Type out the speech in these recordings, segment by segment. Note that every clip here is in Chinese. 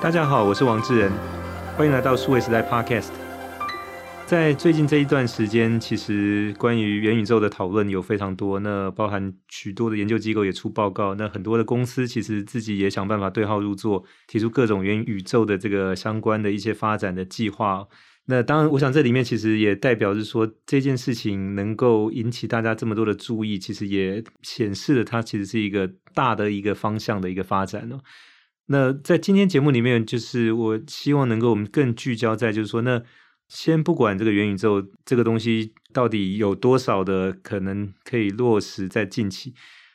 大家好，我是王志仁，欢迎来到数位时代 Podcast。在最近这一段时间，其实关于元宇宙的讨论有非常多，那包含许多的研究机构也出报告，那很多的公司其实自己也想办法对号入座，提出各种元宇宙的这个相关的一些发展的计划。那当然，我想这里面其实也代表是说，这件事情能够引起大家这么多的注意，其实也显示了它其实是一个大的一个方向的一个发展哦。那在今天节目里面，就是我希望能够我们更聚焦在，就是说，那先不管这个元宇宙这个东西到底有多少的可能可以落实在近期，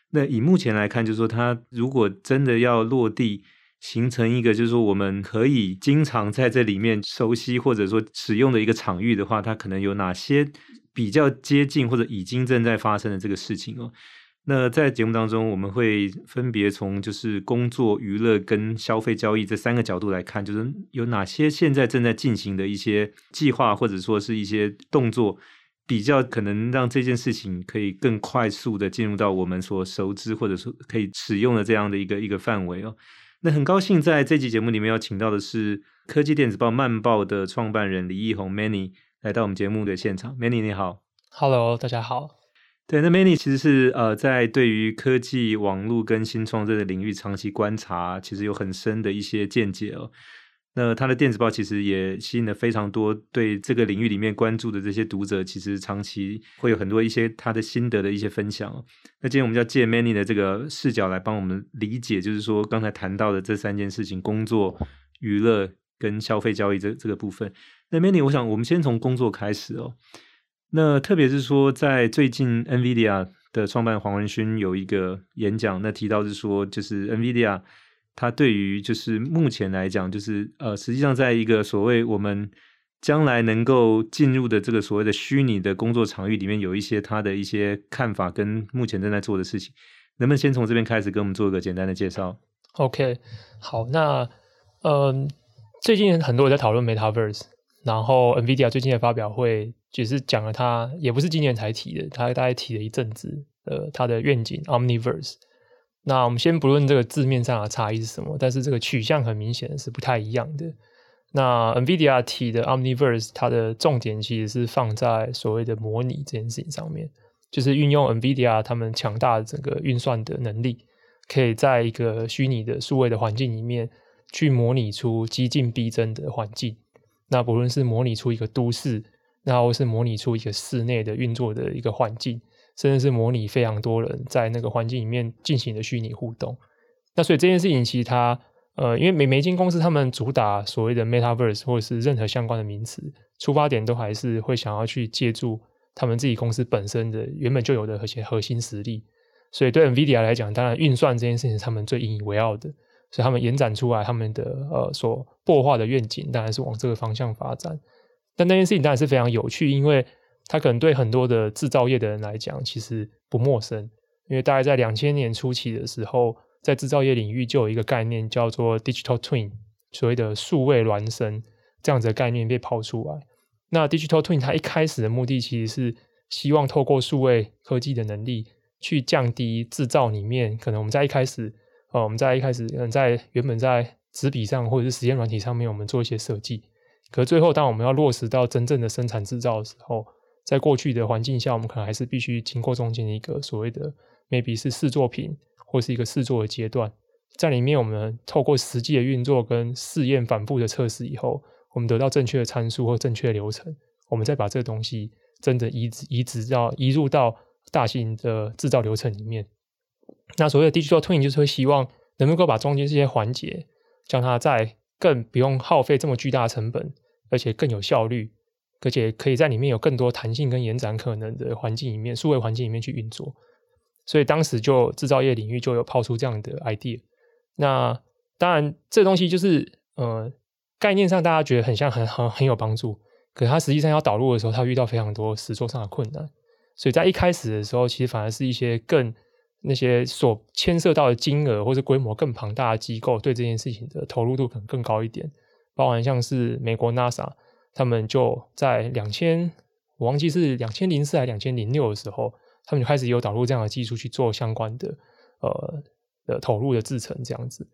那以目前来看，就是说，它如果真的要落地，形成一个就是说我们可以经常在这里面熟悉或者说使用的一个场域的话，它可能有哪些比较接近或者已经正在发生的这个事情哦。那在节目当中，我们会分别从就是工作、娱乐跟消费交易这三个角度来看，就是有哪些现在正在进行的一些计划，或者说是一些动作，比较可能让这件事情可以更快速的进入到我们所熟知或者说可以使用的这样的一个一个范围哦。那很高兴在这集节目里面要请到的是科技电子报慢报的创办人李义宏 （Many） 来到我们节目的现场。Manny 你好，Hello，大家好。对，那 Many 其实是呃，在对于科技、网络跟新创这个领域长期观察，其实有很深的一些见解哦。那他的电子报其实也吸引了非常多对这个领域里面关注的这些读者，其实长期会有很多一些他的心得的一些分享哦。那今天我们就要借 Many 的这个视角来帮我们理解，就是说刚才谈到的这三件事情：工作、娱乐跟消费交易这这个部分。那 Many，我想我们先从工作开始哦。那特别是说，在最近 NVIDIA 的创办黄文勋有一个演讲，那提到是说，就是 NVIDIA 它对于就是目前来讲，就是呃，实际上在一个所谓我们将来能够进入的这个所谓的虚拟的工作场域里面，有一些他的一些看法跟目前正在做的事情，能不能先从这边开始跟我们做一个简单的介绍？OK，好，那嗯，最近很多人在讨论 Metaverse。然后，NVIDIA 最近的发表会就是讲了他，也不是今年才提的，他大概提了一阵子，呃，他的愿景 Omniverse。那我们先不论这个字面上的差异是什么，但是这个取向很明显是不太一样的。那 NVIDIA 提的 Omniverse，它的重点其实是放在所谓的模拟这件事情上面，就是运用 NVIDIA 他们强大的整个运算的能力，可以在一个虚拟的数位的环境里面去模拟出激进逼真的环境。那不论是模拟出一个都市，然后是模拟出一个室内的运作的一个环境，甚至是模拟非常多人在那个环境里面进行的虚拟互动。那所以这件事情其实它，呃，因为美美金公司他们主打所谓的 Metaverse 或者是任何相关的名词，出发点都还是会想要去借助他们自己公司本身的原本就有的核心核心实力。所以对 NVIDIA 来讲，当然运算这件事情是他们最引以为傲的。所以他们延展出来他们的呃所破化的愿景，当然是往这个方向发展。但那件事情当然是非常有趣，因为它可能对很多的制造业的人来讲，其实不陌生。因为大概在两千年初期的时候，在制造业领域就有一个概念叫做 Digital Twin，所谓的数位孪生这样子的概念被抛出来。那 Digital Twin 它一开始的目的其实是希望透过数位科技的能力，去降低制造里面可能我们在一开始。哦，我们在一开始，嗯，在原本在纸笔上或者是实验软体上面，我们做一些设计。可最后，当我们要落实到真正的生产制造的时候，在过去的环境下，我们可能还是必须经过中间一个所谓的 maybe 是试作品或是一个试作的阶段。在里面，我们透过实际的运作跟试验反复的测试以后，我们得到正确的参数或正确的流程，我们再把这个东西真的移植移植到移入到大型的制造流程里面。那所谓的 digital twin 就是会希望能够把中间这些环节，将它在更不用耗费这么巨大的成本，而且更有效率，而且可以在里面有更多弹性跟延展可能的环境里面，数位环境里面去运作。所以当时就制造业领域就有抛出这样的 idea。那当然，这东西就是呃概念上大家觉得很像很很很有帮助，可是它实际上要导入的时候，它遇到非常多实作上的困难。所以在一开始的时候，其实反而是一些更那些所牵涉到的金额或者规模更庞大的机构，对这件事情的投入度可能更高一点。包含像是美国 NASA，他们就在两千，我忘记是两千零四还是两千零六的时候，他们就开始有导入这样的技术去做相关的呃的投入的制程这样子。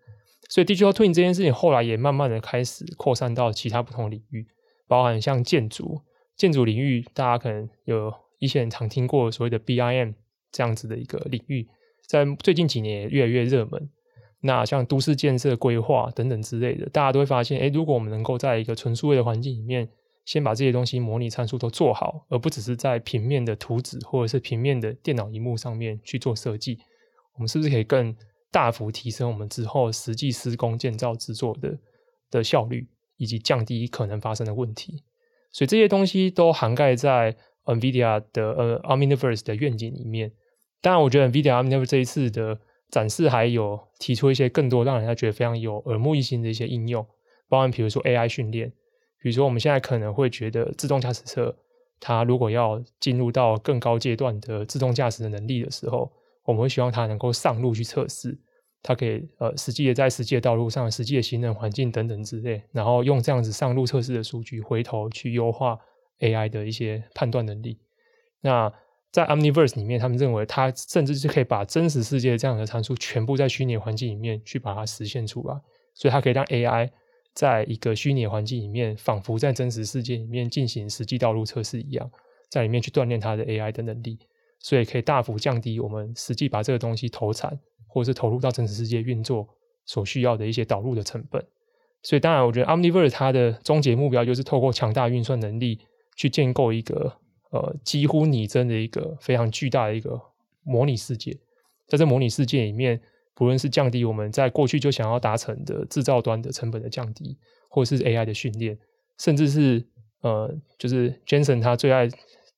所以 Digital Twin 这件事情后来也慢慢的开始扩散到其他不同领域，包含像建筑，建筑领域大家可能有一些人常听过所谓的 BIM 这样子的一个领域，在最近几年也越来越热门。那像都市建设规划等等之类的，大家都会发现，诶，如果我们能够在一个纯数位的环境里面，先把这些东西模拟参数都做好，而不只是在平面的图纸或者是平面的电脑荧幕上面去做设计，我们是不是可以更大幅提升我们之后实际施工建造制作的的效率，以及降低可能发生的问题？所以这些东西都涵盖在 NVIDIA 的呃 Omniverse 的愿景里面。当然，我觉得 VDM 这一次的展示还有提出一些更多让人家觉得非常有耳目一新的一些应用，包含比如说 AI 训练，比如说我们现在可能会觉得自动驾驶车，它如果要进入到更高阶段的自动驾驶的能力的时候，我们会希望它能够上路去测试，它可以呃实际的在实际的道路上、实际的行人环境等等之类，然后用这样子上路测试的数据，回头去优化 AI 的一些判断能力。那在 Omniverse 里面，他们认为它甚至是可以把真实世界这样的参数全部在虚拟环境里面去把它实现出来，所以它可以让 AI 在一个虚拟环境里面，仿佛在真实世界里面进行实际道路测试一样，在里面去锻炼它的 AI 的能力，所以可以大幅降低我们实际把这个东西投产或者是投入到真实世界运作所需要的一些导入的成本。所以当然，我觉得 Omniverse 它的终极目标就是透过强大运算能力去建构一个。呃，几乎拟真的一个非常巨大的一个模拟世界，在这模拟世界里面，不论是降低我们在过去就想要达成的制造端的成本的降低，或是 AI 的训练，甚至是呃，就是 Jensen 他最爱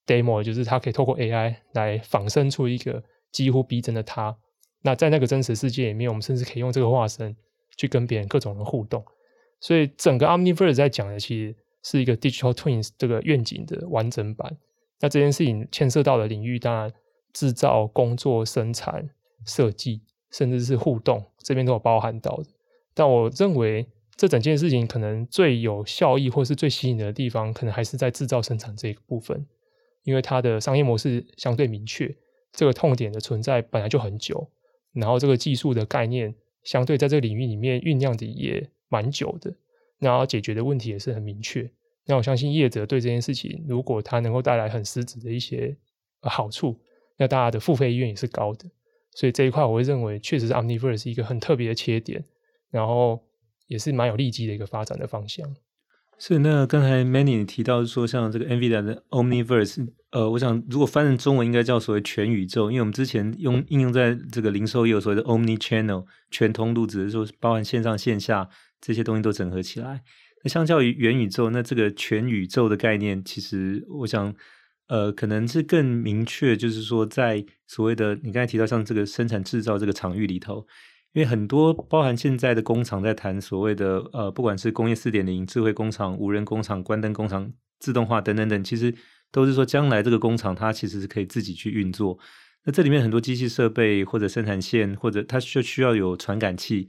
demo，就是他可以透过 AI 来仿生出一个几乎逼真的他。那在那个真实世界里面，我们甚至可以用这个化身去跟别人各种的互动。所以整个 Omniverse 在讲的其实是一个 Digital Twins 这个愿景的完整版。那这件事情牵涉到的领域，当然制造、工作、生产、设计，甚至是互动，这边都有包含到的。但我认为，这整件事情可能最有效益或是最吸引的地方，可能还是在制造生产这一部分，因为它的商业模式相对明确，这个痛点的存在本来就很久，然后这个技术的概念相对在这个领域里面酝酿的也蛮久的，然后解决的问题也是很明确。那我相信业者对这件事情，如果它能够带来很实质的一些好处，那大家的付费意愿也是高的。所以这一块我会认为，确实是 Omniverse 是一个很特别的切点，然后也是蛮有利基的一个发展的方向。是那刚才 Manny 提到说，像这个 NVIDIA 的 Omniverse，呃，我想如果翻成中文应该叫所谓全宇宙，因为我们之前用应用在这个零售业有所谓的 Omni Channel 全通路，只是说包含线上线下这些东西都整合起来。那相较于元宇宙，那这个全宇宙的概念，其实我想，呃，可能是更明确，就是说，在所谓的你刚才提到像这个生产制造这个场域里头，因为很多包含现在的工厂在谈所谓的呃，不管是工业四点零、智慧工厂、无人工厂、关灯工厂、自动化等等等，其实都是说将来这个工厂它其实是可以自己去运作。那这里面很多机器设备或者生产线，或者它就需要有传感器，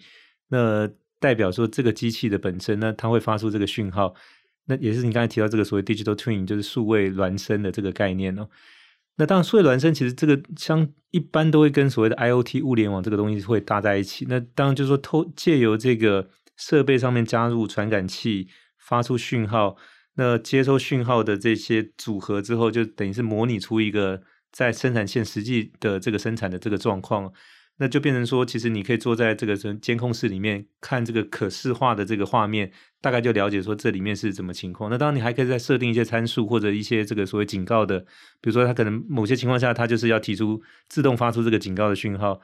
那。代表说这个机器的本身呢，它会发出这个讯号，那也是你刚才提到这个所谓 digital twin，就是数位孪生的这个概念哦。那当然，数位孪生其实这个像一般都会跟所谓的 IoT 物联网这个东西会搭在一起。那当然就是说，透借由这个设备上面加入传感器，发出讯号，那接收讯号的这些组合之后，就等于是模拟出一个在生产线实际的这个生产的这个状况。那就变成说，其实你可以坐在这个监控室里面看这个可视化的这个画面，大概就了解说这里面是怎么情况。那当然，你还可以再设定一些参数或者一些这个所谓警告的，比如说它可能某些情况下它就是要提出自动发出这个警告的讯号，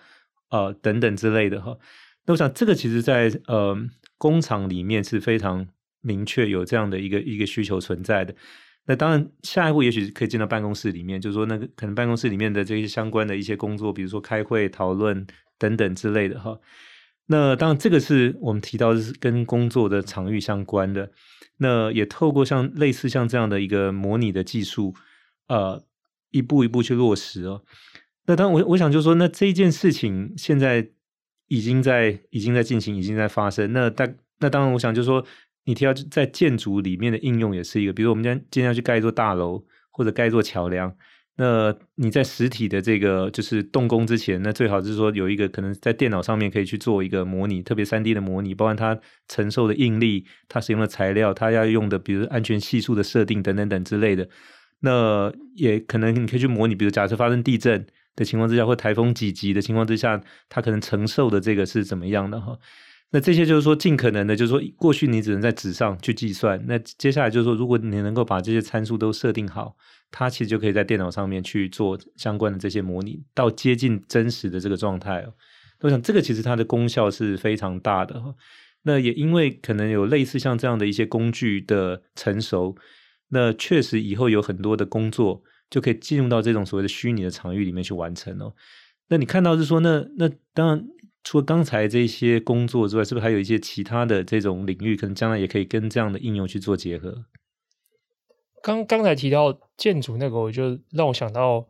呃等等之类的哈。那我想这个其实在呃工厂里面是非常明确有这样的一个一个需求存在的。那当然，下一步也许可以进到办公室里面，就是说，那个可能办公室里面的这些相关的一些工作，比如说开会、讨论等等之类的哈。那当然，这个是我们提到是跟工作的场域相关的。那也透过像类似像这样的一个模拟的技术，呃，一步一步去落实哦。那当我，我想就是说，那这一件事情现在已经在已经在进行，已经在发生。那当那当然，我想就是说。你提到在建筑里面的应用也是一个，比如我们今天今天要去盖一座大楼或者盖一座桥梁，那你在实体的这个就是动工之前，那最好就是说有一个可能在电脑上面可以去做一个模拟，特别三 D 的模拟，包含它承受的应力、它使用的材料、它要用的比如安全系数的设定等等等之类的。那也可能你可以去模拟，比如假设发生地震的情况之下，或台风几级的情况之下，它可能承受的这个是怎么样的哈？那这些就是说尽可能的，就是说过去你只能在纸上去计算，那接下来就是说，如果你能够把这些参数都设定好。它其实就可以在电脑上面去做相关的这些模拟，到接近真实的这个状态哦。我想这个其实它的功效是非常大的。那也因为可能有类似像这样的一些工具的成熟，那确实以后有很多的工作就可以进入到这种所谓的虚拟的场域里面去完成哦。那你看到是说，那那当然除了刚才这些工作之外，是不是还有一些其他的这种领域，可能将来也可以跟这样的应用去做结合？刚刚才提到建筑那个，我就让我想到，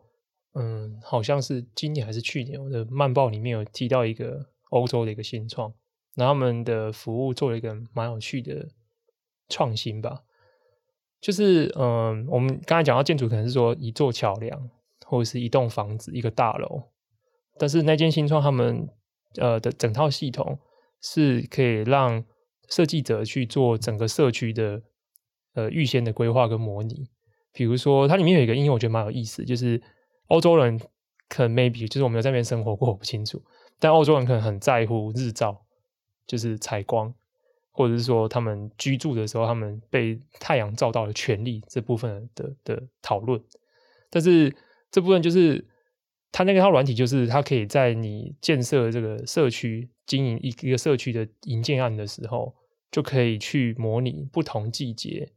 嗯，好像是今年还是去年，我的漫报里面有提到一个欧洲的一个新创，那他们的服务做了一个蛮有趣的创新吧，就是嗯，我们刚才讲到建筑，可能是说一座桥梁或者是一栋房子、一个大楼，但是那间新创他们呃的整套系统是可以让设计者去做整个社区的。呃，预先的规划跟模拟，比如说它里面有一个应用，我觉得蛮有意思，就是欧洲人可能 maybe 就是我没有在那边生活过，我不清楚，但欧洲人可能很在乎日照，就是采光，或者是说他们居住的时候，他们被太阳照到的权利这部分的的讨论。但是这部分就是它那个套软体，就是它可以在你建设这个社区、经营一一个社区的营建案的时候，就可以去模拟不同季节。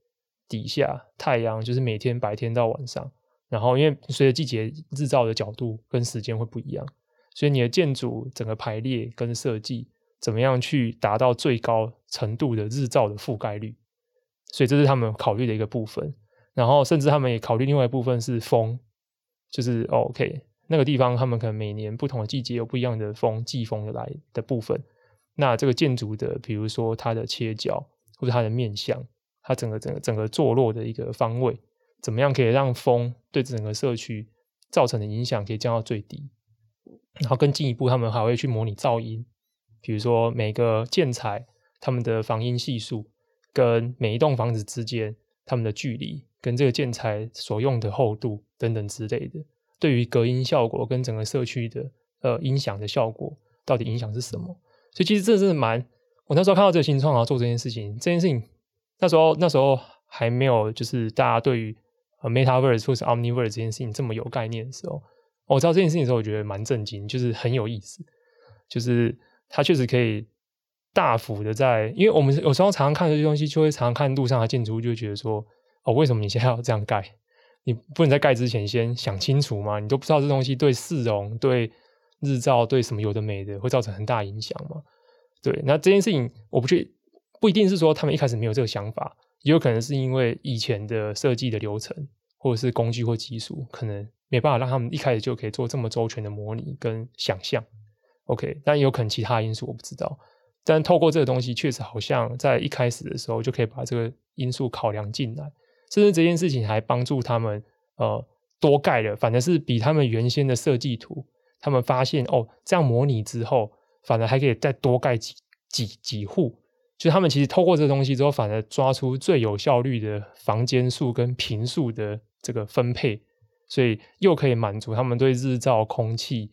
底下太阳就是每天白天到晚上，然后因为随着季节日照的角度跟时间会不一样，所以你的建筑整个排列跟设计怎么样去达到最高程度的日照的覆盖率，所以这是他们考虑的一个部分。然后甚至他们也考虑另外一部分是风，就是 OK 那个地方他们可能每年不同的季节有不一样的风季风的来的部分，那这个建筑的比如说它的切角或者它的面向。它整个整个整个坐落的一个方位，怎么样可以让风对整个社区造成的影响可以降到最低？然后更进一步，他们还会去模拟噪音，比如说每个建材他们的防音系数，跟每一栋房子之间他们的距离，跟这个建材所用的厚度等等之类的，对于隔音效果跟整个社区的呃音响的效果，到底影响是什么？所以其实这是蛮，我那时候看到这个新创啊做这件事情，这件事情。那时候那时候还没有，就是大家对于呃 Metaverse 或是 Omniverse 这件事情这么有概念的时候，我知道这件事情的时候，我觉得蛮震惊，就是很有意思，就是它确实可以大幅的在，因为我们有时候常常看这些东西，就会常常看路上的建筑物，就会觉得说，哦，为什么你现在要这样盖？你不能在盖之前先想清楚吗？你都不知道这东西对市容、对日照、对什么有的没的会造成很大影响吗？对，那这件事情我不去。不一定是说他们一开始没有这个想法，也有可能是因为以前的设计的流程，或者是工具或技术，可能没办法让他们一开始就可以做这么周全的模拟跟想象。OK，但也有可能其他因素我不知道。但透过这个东西，确实好像在一开始的时候就可以把这个因素考量进来，甚至这件事情还帮助他们呃多盖了，反而是比他们原先的设计图，他们发现哦这样模拟之后，反而还可以再多盖几几几户。就他们其实透过这个东西之后，反而抓出最有效率的房间数跟坪数的这个分配，所以又可以满足他们对日照、空气、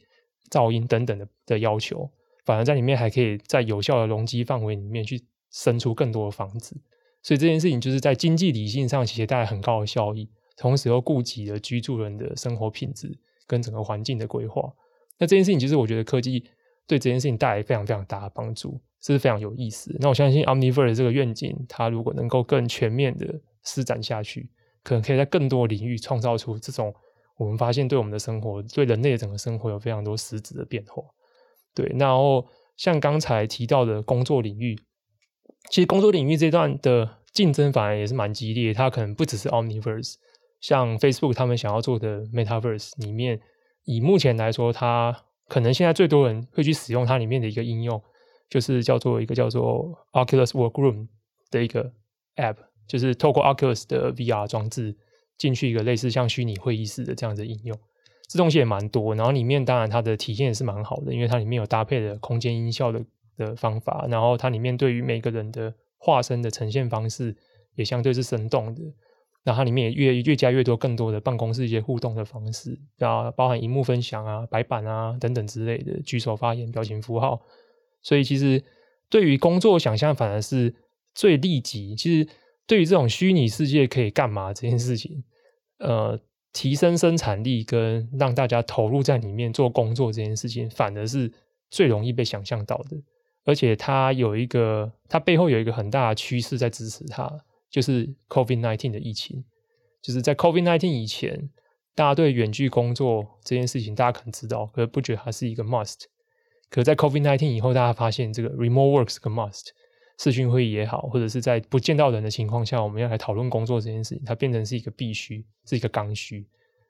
噪音等等的的要求，反而在里面还可以在有效的容积范围里面去生出更多的房子。所以这件事情就是在经济理性上其实带来很高的效益，同时又顾及了居住人的生活品质跟整个环境的规划。那这件事情其实我觉得科技对这件事情带来非常非常大的帮助。这是非常有意思。那我相信 Omniverse 这个愿景，它如果能够更全面的施展下去，可能可以在更多领域创造出这种我们发现对我们的生活、对人类的整个生活有非常多实质的变化。对，然后像刚才提到的工作领域，其实工作领域这段的竞争反而也是蛮激烈。它可能不只是 Omniverse，像 Facebook 他们想要做的 Metaverse 里面，以目前来说，它可能现在最多人会去使用它里面的一个应用。就是叫做一个叫做 Oculus Workroom 的一个 App，就是透过 Oculus 的 VR 装置进去一个类似像虚拟会议室的这样的应用，这东西也蛮多。然后里面当然它的体验也是蛮好的，因为它里面有搭配的空间音效的的方法，然后它里面对于每个人的化身的呈现方式也相对是生动的。然后它里面也越越加越多更多的办公室一些互动的方式，然后包含荧幕分享啊、白板啊等等之类的，举手发言、表情符号。所以其实对于工作想象反而是最立即。其实。对于这种虚拟世界可以干嘛这件事情，呃，提升生产力跟让大家投入在里面做工作这件事情，反而是最容易被想象到的。而且它有一个，它背后有一个很大的趋势在支持它，就是 COVID-19 的疫情。就是在 COVID-19 以前，大家对远距工作这件事情，大家可能知道，可是不觉得它是一个 must。可在 COVID-19 以后，大家发现这个 remote work 是个 must。视讯会议也好，或者是在不见到人的情况下，我们要来讨论工作这件事情，它变成是一个必须，是一个刚需。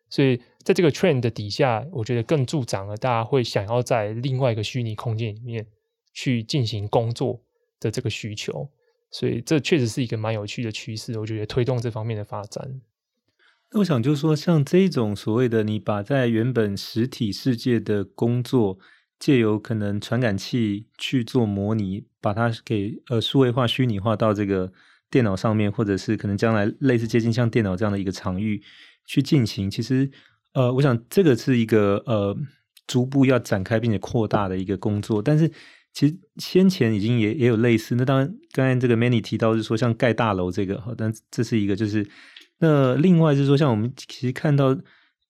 所以在这个 trend 的底下，我觉得更助长了大家会想要在另外一个虚拟空间里面去进行工作的这个需求。所以这确实是一个蛮有趣的趋势，我觉得推动这方面的发展。那我想就是说，像这种所谓的你把在原本实体世界的工作。借由可能传感器去做模拟，把它给呃数位化、虚拟化到这个电脑上面，或者是可能将来类似接近像电脑这样的一个场域去进行。其实，呃，我想这个是一个呃逐步要展开并且扩大的一个工作。但是，其实先前已经也也有类似。那当然，刚才这个 Many 提到是说像盖大楼这个，但这是一个就是那另外就是说，像我们其实看到。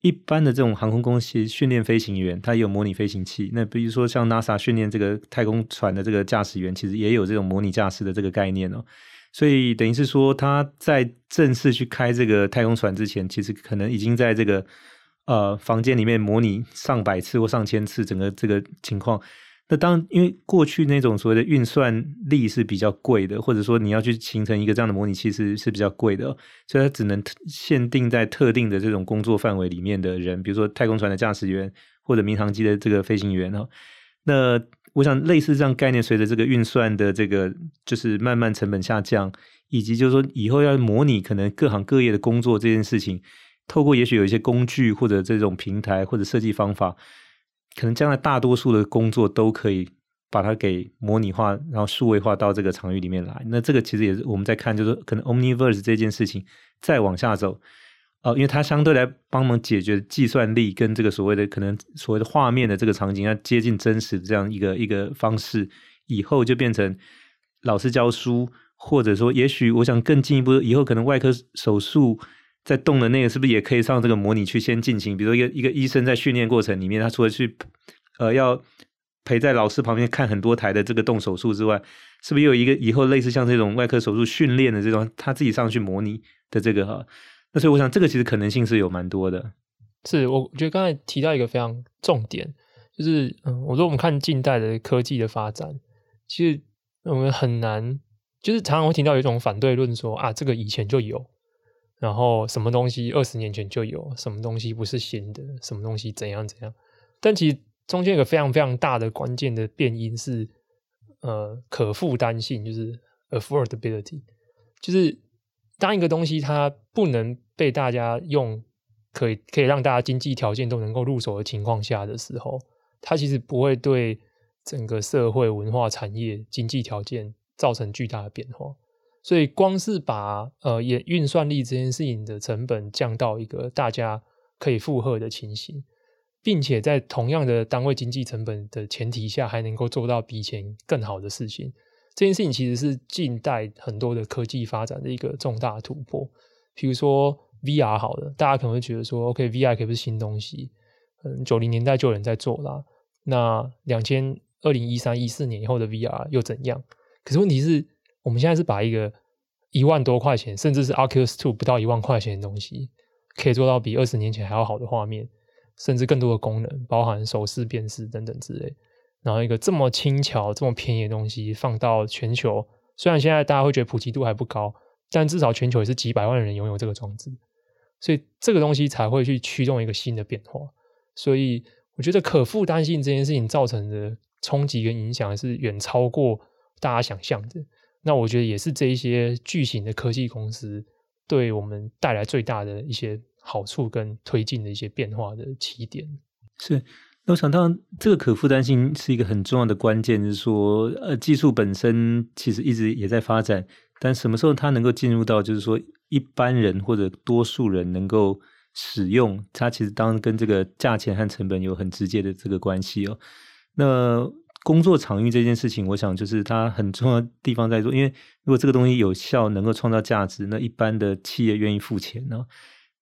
一般的这种航空公司训练飞行员，它也有模拟飞行器。那比如说像 NASA 训练这个太空船的这个驾驶员，其实也有这种模拟驾驶的这个概念哦。所以等于是说，他在正式去开这个太空船之前，其实可能已经在这个呃房间里面模拟上百次或上千次整个这个情况。那当因为过去那种所谓的运算力是比较贵的，或者说你要去形成一个这样的模拟器是是比较贵的，所以它只能限定在特定的这种工作范围里面的人，比如说太空船的驾驶员或者民航机的这个飞行员哈。那我想类似这样概念，随着这个运算的这个就是慢慢成本下降，以及就是说以后要模拟可能各行各业的工作这件事情，透过也许有一些工具或者这种平台或者设计方法。可能将来大多数的工作都可以把它给模拟化，然后数位化到这个场域里面来。那这个其实也是我们在看，就是可能 Omniverse 这件事情再往下走，呃，因为它相对来帮忙解决计算力跟这个所谓的可能所谓的画面的这个场景要接近真实的这样一个一个方式，以后就变成老师教书，或者说也许我想更进一步，以后可能外科手术。在动的那个是不是也可以上这个模拟去先进行？比如说一个一个医生在训练过程里面，他除了去呃要陪在老师旁边看很多台的这个动手术之外，是不是有一个以后类似像这种外科手术训练的这种他自己上去模拟的这个哈？那所以我想这个其实可能性是有蛮多的。是，我觉得刚才提到一个非常重点，就是嗯，我说我们看近代的科技的发展，其实我们很难，就是常常会听到有一种反对论说啊，这个以前就有。然后什么东西二十年前就有，什么东西不是新的，什么东西怎样怎样？但其实中间有个非常非常大的关键的变因是，呃，可负担性，就是 affordability，就是当一个东西它不能被大家用，可以可以让大家经济条件都能够入手的情况下的时候，它其实不会对整个社会文化产业经济条件造成巨大的变化。所以，光是把呃，也运算力这件事情的成本降到一个大家可以负荷的情形，并且在同样的单位经济成本的前提下，还能够做到比以前更好的事情，这件事情其实是近代很多的科技发展的一个重大突破。比如说 VR 好了，大家可能会觉得说，OK，VR 可不是新东西，嗯，九零年代就有人在做啦。那两千二零一三一四年以后的 VR 又怎样？可是问题是。我们现在是把一个一万多块钱，甚至是 Oculus Two 不到一万块钱的东西，可以做到比二十年前还要好的画面，甚至更多的功能，包含手势辨识等等之类。然后一个这么轻巧、这么便宜的东西放到全球，虽然现在大家会觉得普及度还不高，但至少全球也是几百万人拥有这个装置，所以这个东西才会去驱动一个新的变化。所以我觉得可负担性这件事情造成的冲击跟影响是远超过大家想象的。那我觉得也是这一些巨型的科技公司对我们带来最大的一些好处跟推进的一些变化的起点。是，那我想到这个可负担性是一个很重要的关键，就是说，呃，技术本身其实一直也在发展，但什么时候它能够进入到，就是说一般人或者多数人能够使用，它其实当然跟这个价钱和成本有很直接的这个关系哦。那工作场域这件事情，我想就是它很重要的地方在做，因为如果这个东西有效，能够创造价值，那一般的企业愿意付钱呢。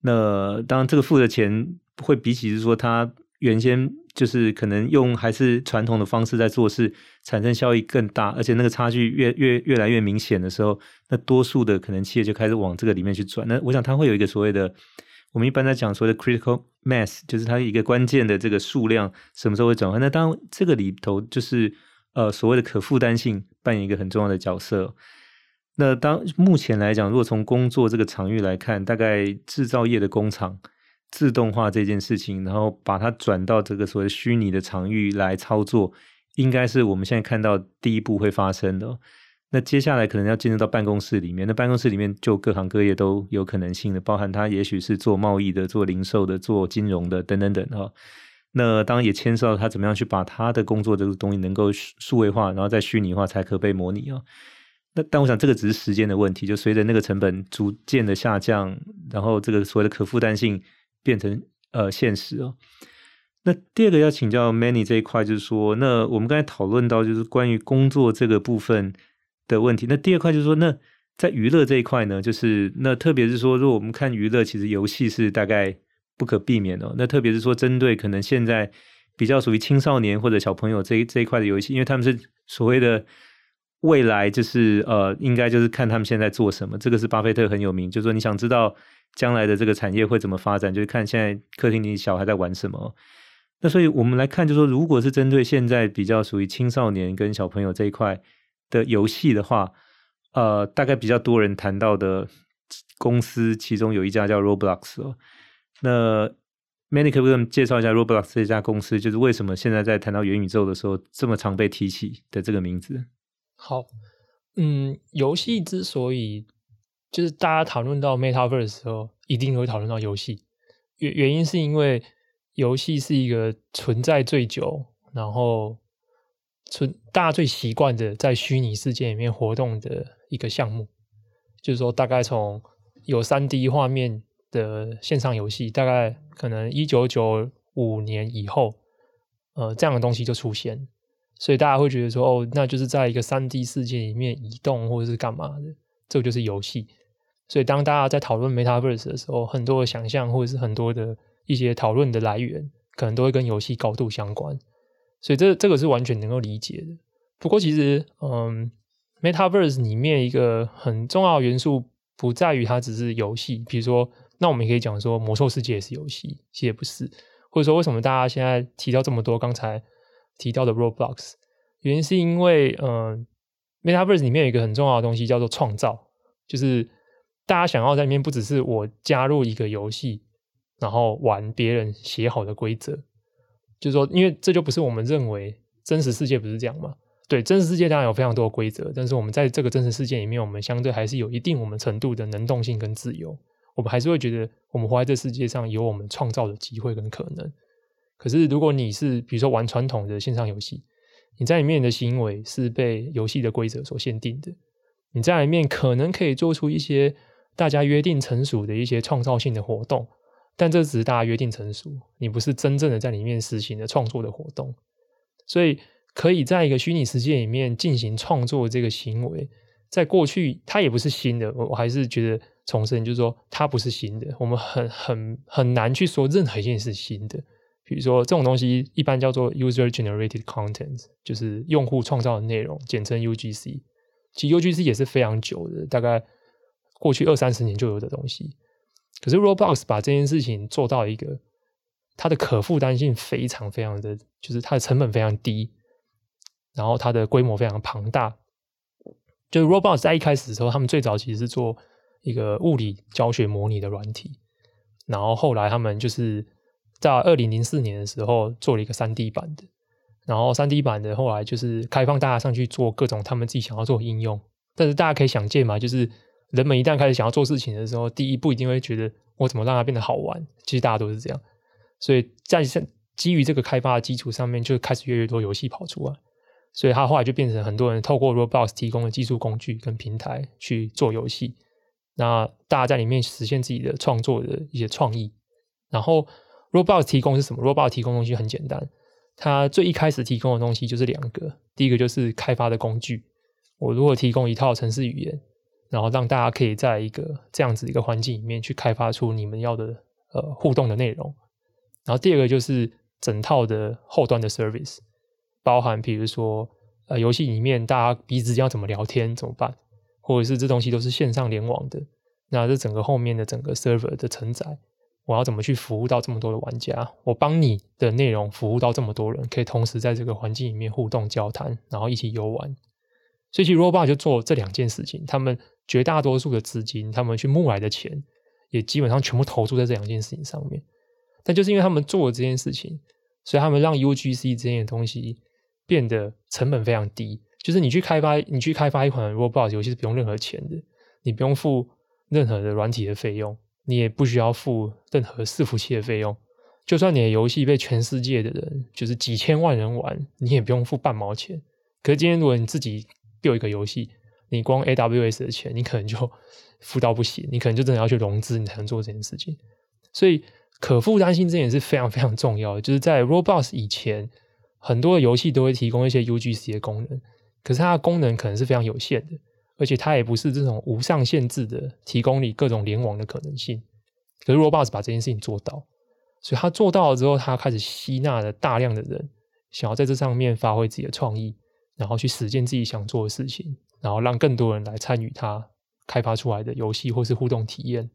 那当然，这个付的钱会比起是说它。原先就是可能用还是传统的方式在做事，产生效益更大，而且那个差距越越越来越明显的时候，那多数的可能企业就开始往这个里面去转。那我想它会有一个所谓的，我们一般在讲所谓的 critical mass，就是它一个关键的这个数量什么时候会转换。那当这个里头就是呃所谓的可负担性扮演一个很重要的角色。那当目前来讲，如果从工作这个场域来看，大概制造业的工厂。自动化这件事情，然后把它转到这个所谓虚拟的场域来操作，应该是我们现在看到第一步会发生的。那接下来可能要进入到办公室里面，那办公室里面就各行各业都有可能性的，包含他也许是做贸易的、做零售的、做金融的等等等哈。那当然也牵涉到他怎么样去把他的工作这个东西能够数位化，然后再虚拟化才可被模拟啊。那但我想这个只是时间的问题，就随着那个成本逐渐的下降，然后这个所谓的可负担性。变成呃现实哦。那第二个要请教 Many 这一块，就是说，那我们刚才讨论到就是关于工作这个部分的问题。那第二块就是说，那在娱乐这一块呢，就是那特别是说，如果我们看娱乐，其实游戏是大概不可避免的。那特别是说，针对可能现在比较属于青少年或者小朋友这一这一块的游戏，因为他们是所谓的未来，就是呃，应该就是看他们现在做什么。这个是巴菲特很有名，就是说你想知道。将来的这个产业会怎么发展？就是看现在客厅里小孩在玩什么。那所以我们来看，就是说，如果是针对现在比较属于青少年跟小朋友这一块的游戏的话，呃，大概比较多人谈到的公司，其中有一家叫 Roblox 哦。那 Many 可不可以介绍一下 Roblox 这家公司？就是为什么现在在谈到元宇宙的时候，这么常被提起的这个名字？好，嗯，游戏之所以就是大家讨论到 Metaverse 的时候，一定会讨论到游戏。原原因是因为游戏是一个存在最久，然后存大家最习惯的在虚拟世界里面活动的一个项目。就是说，大概从有三 D 画面的线上游戏，大概可能一九九五年以后，呃，这样的东西就出现，所以大家会觉得说，哦，那就是在一个三 D 世界里面移动或者是干嘛的，这就是游戏。所以，当大家在讨论 Metaverse 的时候，很多的想象或者是很多的一些讨论的来源，可能都会跟游戏高度相关。所以这，这个是完全能够理解的。不过，其实，嗯，Metaverse 里面一个很重要的元素，不在于它只是游戏。比如说，那我们也可以讲说，魔兽世界也是游戏，其实也不是。或者说，为什么大家现在提到这么多刚才提到的 Roblox？原因是因为，嗯，Metaverse 里面有一个很重要的东西叫做创造，就是。大家想要在里面，不只是我加入一个游戏，然后玩别人写好的规则，就是说，因为这就不是我们认为真实世界不是这样嘛？对，真实世界当然有非常多的规则，但是我们在这个真实世界里面，我们相对还是有一定我们程度的能动性跟自由，我们还是会觉得我们活在这世界上有我们创造的机会跟可能。可是如果你是比如说玩传统的线上游戏，你在里面的行为是被游戏的规则所限定的，你在里面可能可以做出一些。大家约定成熟的一些创造性的活动，但这只是大家约定成熟，你不是真正的在里面实行的创作的活动。所以，可以在一个虚拟世界里面进行创作这个行为，在过去它也不是新的。我我还是觉得重申，就是说它不是新的。我们很很很难去说任何一件事新的。比如说这种东西一般叫做 user generated content，就是用户创造的内容，简称 UGC。其实 UGC 也是非常久的，大概。过去二三十年就有的东西，可是 Roblox 把这件事情做到一个，它的可负担性非常非常的，就是它的成本非常低，然后它的规模非常庞大。就是 Roblox 在一开始的时候，他们最早其实是做一个物理教学模拟的软体，然后后来他们就是在二零零四年的时候做了一个三 D 版的，然后三 D 版的后来就是开放大家上去做各种他们自己想要做的应用，但是大家可以想见嘛，就是。人们一旦开始想要做事情的时候，第一步一定会觉得我怎么让它变得好玩。其实大家都是这样，所以在基于这个开发的基础上面，就开始越来越多游戏跑出来。所以它后来就变成很多人透过 Roblox 提供的技术工具跟平台去做游戏。那大家在里面实现自己的创作的一些创意。然后 Roblox 提供是什么？Roblox 提供东西很简单，它最一开始提供的东西就是两个，第一个就是开发的工具。我如果提供一套程式语言，然后让大家可以在一个这样子一个环境里面去开发出你们要的呃互动的内容。然后第二个就是整套的后端的 service，包含比如说呃游戏里面大家彼此要怎么聊天怎么办，或者是这东西都是线上联网的，那这整个后面的整个 server 的承载，我要怎么去服务到这么多的玩家？我帮你的内容服务到这么多人，可以同时在这个环境里面互动交谈，然后一起游玩。所以，其实 Roblox 就做这两件事情。他们绝大多数的资金，他们去募来的钱，也基本上全部投注在这两件事情上面。但就是因为他们做了这件事情，所以他们让 UGC 这件东西变得成本非常低。就是你去开发，你去开发一款 Roblox 游戏是不用任何钱的，你不用付任何的软体的费用，你也不需要付任何伺服器的费用。就算你的游戏被全世界的人，就是几千万人玩，你也不用付半毛钱。可是今天如果你自己 build 一个游戏，你光 AWS 的钱，你可能就付到不行，你可能就真的要去融资，你才能做这件事情。所以可负担性这点是非常非常重要的。就是在 Roblox 以前，很多的游戏都会提供一些 UGC 的功能，可是它的功能可能是非常有限的，而且它也不是这种无上限制的，提供你各种联网的可能性。可是 Roblox 把这件事情做到，所以他做到了之后，他开始吸纳了大量的人，想要在这上面发挥自己的创意。然后去实践自己想做的事情，然后让更多人来参与他开发出来的游戏或是互动体验。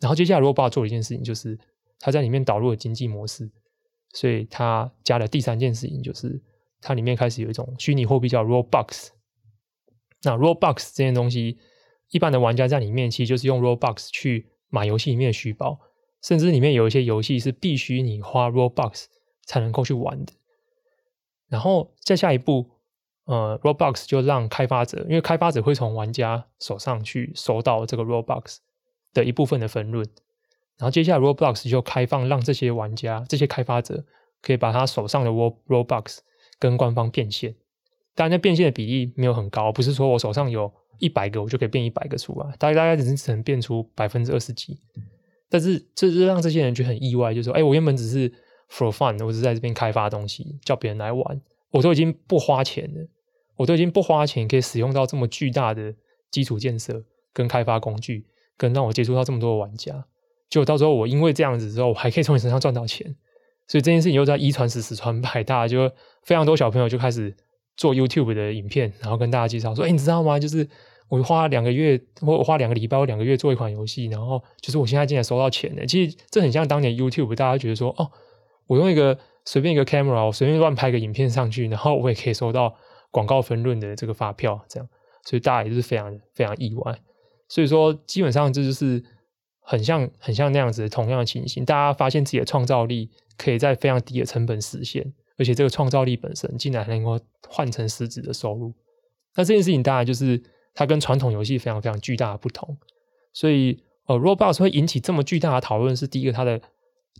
然后接下来，Roblox 做一件事情，就是他在里面导入了经济模式，所以他加了第三件事情，就是它里面开始有一种虚拟货币叫 Robux。那 Robux 这件东西，一般的玩家在里面其实就是用 Robux 去买游戏里面的虚宝，甚至里面有一些游戏是必须你花 Robux 才能够去玩的。然后再下一步，呃，Roblox 就让开发者，因为开发者会从玩家手上去收到这个 Roblox 的一部分的分润，然后接下来 Roblox 就开放让这些玩家、这些开发者可以把他手上的 Roblox 跟官方变现。当然，那变现的比例没有很高，不是说我手上有一百个我就可以变一百个出来，大概大概只是只能变出百分之二十几。但是这是让这些人觉得很意外，就是说，哎，我原本只是。For fun，我是在这边开发东西，叫别人来玩，我都已经不花钱了，我都已经不花钱可以使用到这么巨大的基础建设跟开发工具，跟让我接触到这么多玩家，结果到时候我因为这样子之后，我还可以从你身上赚到钱，所以这件事情又在一传十，十传百，大就非常多小朋友就开始做 YouTube 的影片，然后跟大家介绍说，哎，你知道吗？就是我花两个月，或我花两个礼拜，我两个月做一款游戏，然后就是我现在竟然收到钱了。其实这很像当年 YouTube，大家觉得说，哦。我用一个随便一个 camera，我随便乱拍个影片上去，然后我也可以收到广告分润的这个发票，这样，所以大家也是非常非常意外。所以说，基本上这就是很像很像那样子同样的情形，大家发现自己的创造力可以在非常低的成本实现，而且这个创造力本身竟然能够换成实质的收入。那这件事情当然就是它跟传统游戏非常非常巨大的不同。所以，呃，Roblox 会引起这么巨大的讨论，是第一个它的。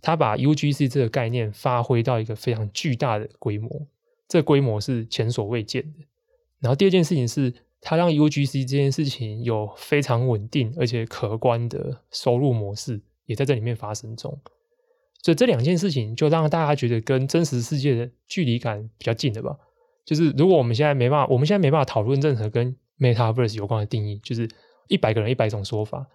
他把 UGC 这个概念发挥到一个非常巨大的规模，这规模是前所未见的。然后第二件事情是，他让 UGC 这件事情有非常稳定而且可观的收入模式，也在这里面发生中。所以这两件事情就让大家觉得跟真实世界的距离感比较近的吧。就是如果我们现在没办法，我们现在没办法讨论任何跟 Metaverse 有关的定义，就是一百个人一百种说法，